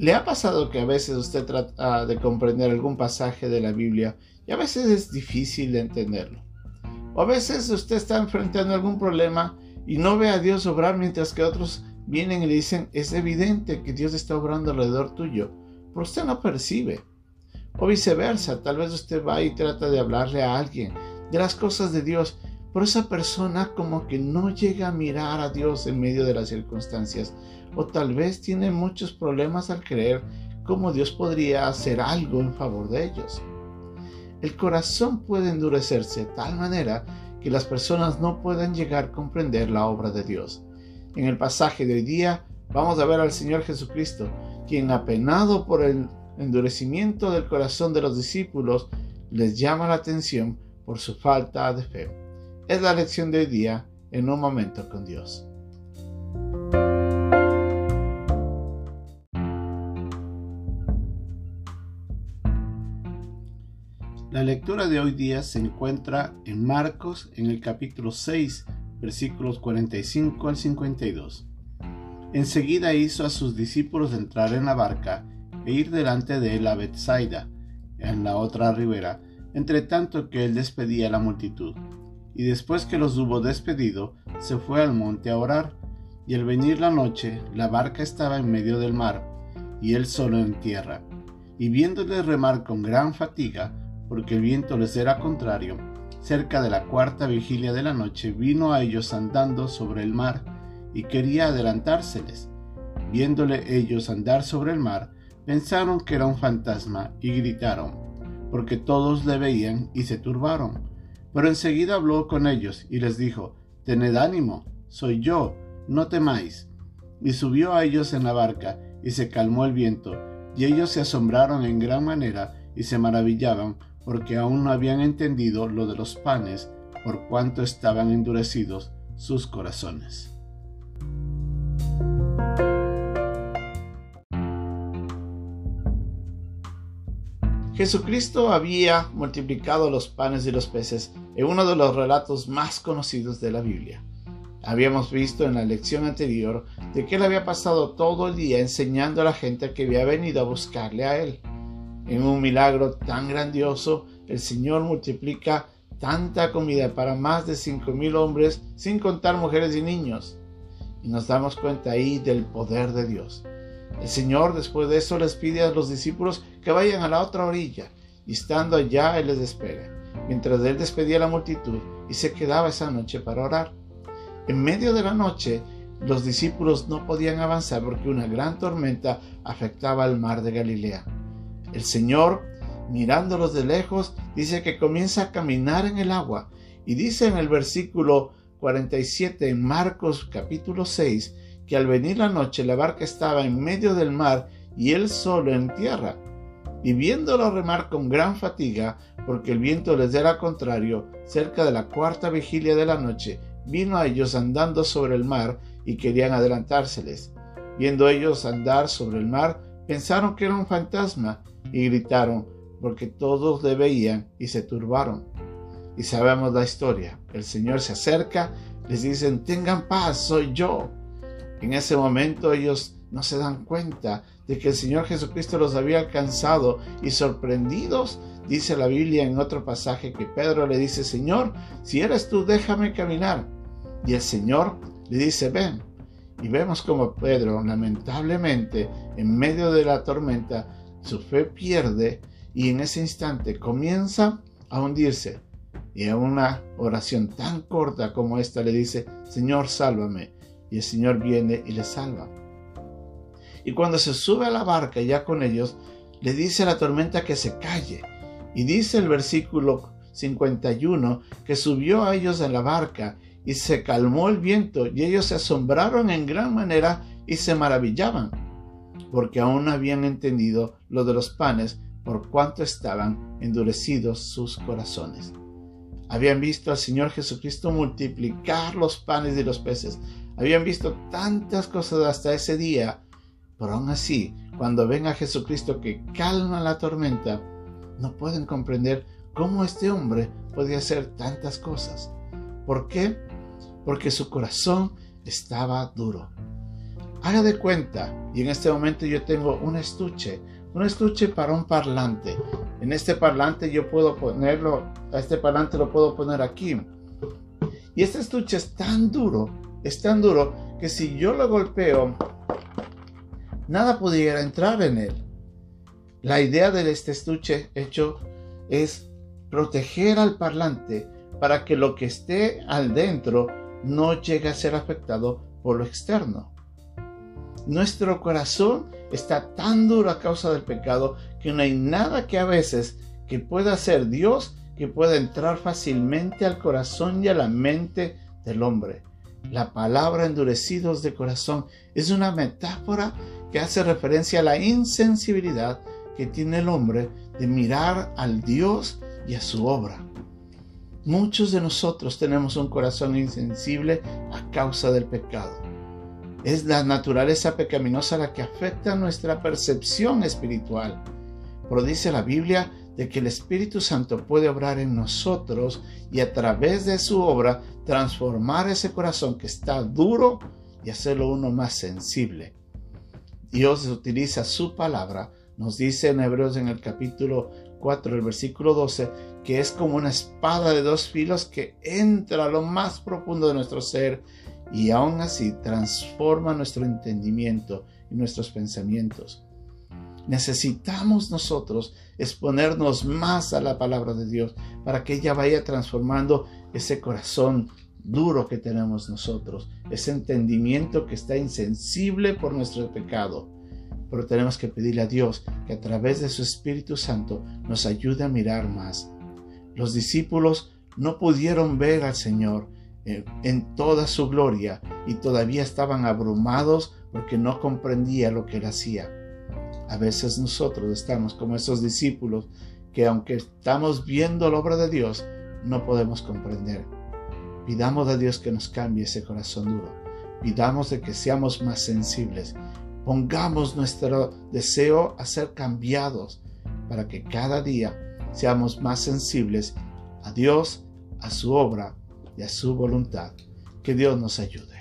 ¿Le ha pasado que a veces usted trata de comprender algún pasaje de la Biblia y a veces es difícil de entenderlo? O a veces usted está enfrentando algún problema y no ve a Dios obrar mientras que otros vienen y le dicen, es evidente que Dios está obrando alrededor tuyo, pero usted no percibe. O viceversa, tal vez usted va y trata de hablarle a alguien de las cosas de Dios, pero esa persona como que no llega a mirar a Dios en medio de las circunstancias o tal vez tiene muchos problemas al creer cómo Dios podría hacer algo en favor de ellos. El corazón puede endurecerse de tal manera que las personas no puedan llegar a comprender la obra de Dios. En el pasaje de hoy día vamos a ver al Señor Jesucristo, quien apenado por el endurecimiento del corazón de los discípulos, les llama la atención por su falta de fe. Es la lección de hoy día en un momento con Dios. La lectura de hoy día se encuentra en Marcos en el capítulo 6, versículos 45 al 52. Enseguida hizo a sus discípulos entrar en la barca e ir delante de él a Bethsaida, en la otra ribera, entre tanto que él despedía a la multitud. Y después que los hubo despedido, se fue al monte a orar, y al venir la noche, la barca estaba en medio del mar, y él solo en tierra. Y viéndole remar con gran fatiga, porque el viento les era contrario, cerca de la cuarta vigilia de la noche vino a ellos andando sobre el mar y quería adelantárseles. Viéndole ellos andar sobre el mar, pensaron que era un fantasma y gritaron, porque todos le veían y se turbaron. Pero enseguida habló con ellos y les dijo, Tened ánimo, soy yo, no temáis. Y subió a ellos en la barca y se calmó el viento, y ellos se asombraron en gran manera y se maravillaban porque aún no habían entendido lo de los panes, por cuanto estaban endurecidos sus corazones. Jesucristo había multiplicado los panes y los peces en uno de los relatos más conocidos de la Biblia. Habíamos visto en la lección anterior de que él había pasado todo el día enseñando a la gente que había venido a buscarle a él. En un milagro tan grandioso, el Señor multiplica tanta comida para más de cinco mil hombres, sin contar mujeres y niños. Y nos damos cuenta ahí del poder de Dios. El Señor después de eso les pide a los discípulos que vayan a la otra orilla, y estando allá Él les espera, mientras Él despedía la multitud y se quedaba esa noche para orar. En medio de la noche, los discípulos no podían avanzar porque una gran tormenta afectaba al mar de Galilea. El Señor, mirándolos de lejos, dice que comienza a caminar en el agua. Y dice en el versículo 47 en Marcos capítulo 6 que al venir la noche la barca estaba en medio del mar y él solo en tierra. Y viéndolo remar con gran fatiga, porque el viento les era contrario, cerca de la cuarta vigilia de la noche, vino a ellos andando sobre el mar y querían adelantárseles. Viendo ellos andar sobre el mar, pensaron que era un fantasma y gritaron porque todos le veían y se turbaron. Y sabemos la historia. El Señor se acerca, les dicen, tengan paz, soy yo. En ese momento ellos no se dan cuenta de que el Señor Jesucristo los había alcanzado y sorprendidos, dice la Biblia en otro pasaje que Pedro le dice, Señor, si eres tú, déjame caminar. Y el Señor le dice, ven. Y vemos como Pedro, lamentablemente, en medio de la tormenta, su fe pierde y en ese instante comienza a hundirse. Y en una oración tan corta como esta le dice, Señor, sálvame. Y el Señor viene y le salva. Y cuando se sube a la barca ya con ellos, le dice a la tormenta que se calle. Y dice el versículo 51 que subió a ellos en la barca y se calmó el viento y ellos se asombraron en gran manera y se maravillaban porque aún habían entendido lo de los panes por cuanto estaban endurecidos sus corazones. Habían visto al Señor Jesucristo multiplicar los panes y los peces. Habían visto tantas cosas hasta ese día. Pero aún así, cuando ven a Jesucristo que calma la tormenta, no pueden comprender cómo este hombre podía hacer tantas cosas. ¿Por qué? Porque su corazón estaba duro. Haga de cuenta, y en este momento yo tengo un estuche, un estuche para un parlante. En este parlante yo puedo ponerlo, a este parlante lo puedo poner aquí. Y este estuche es tan duro, es tan duro que si yo lo golpeo, nada pudiera entrar en él. La idea de este estuche hecho es proteger al parlante para que lo que esté al dentro no llegue a ser afectado por lo externo. Nuestro corazón está tan duro a causa del pecado que no hay nada que a veces que pueda hacer Dios que pueda entrar fácilmente al corazón y a la mente del hombre. La palabra endurecidos de corazón es una metáfora que hace referencia a la insensibilidad que tiene el hombre de mirar al Dios y a su obra. Muchos de nosotros tenemos un corazón insensible a causa del pecado. Es la naturaleza pecaminosa la que afecta nuestra percepción espiritual. Pero dice la Biblia de que el Espíritu Santo puede obrar en nosotros y a través de su obra transformar ese corazón que está duro y hacerlo uno más sensible. Dios utiliza su palabra, nos dice en Hebreos en el capítulo 4, el versículo 12, que es como una espada de dos filos que entra a lo más profundo de nuestro ser y aún así transforma nuestro entendimiento y nuestros pensamientos. Necesitamos nosotros exponernos más a la palabra de Dios para que ella vaya transformando ese corazón duro que tenemos nosotros, ese entendimiento que está insensible por nuestro pecado. Pero tenemos que pedirle a Dios que a través de su Espíritu Santo nos ayude a mirar más. Los discípulos no pudieron ver al Señor en toda su gloria y todavía estaban abrumados porque no comprendía lo que él hacía. A veces nosotros estamos como esos discípulos que aunque estamos viendo la obra de Dios, no podemos comprender. Pidamos a Dios que nos cambie ese corazón duro. Pidamos de que seamos más sensibles. Pongamos nuestro deseo a ser cambiados para que cada día seamos más sensibles a Dios, a su obra y a su voluntad. Que Dios nos ayude.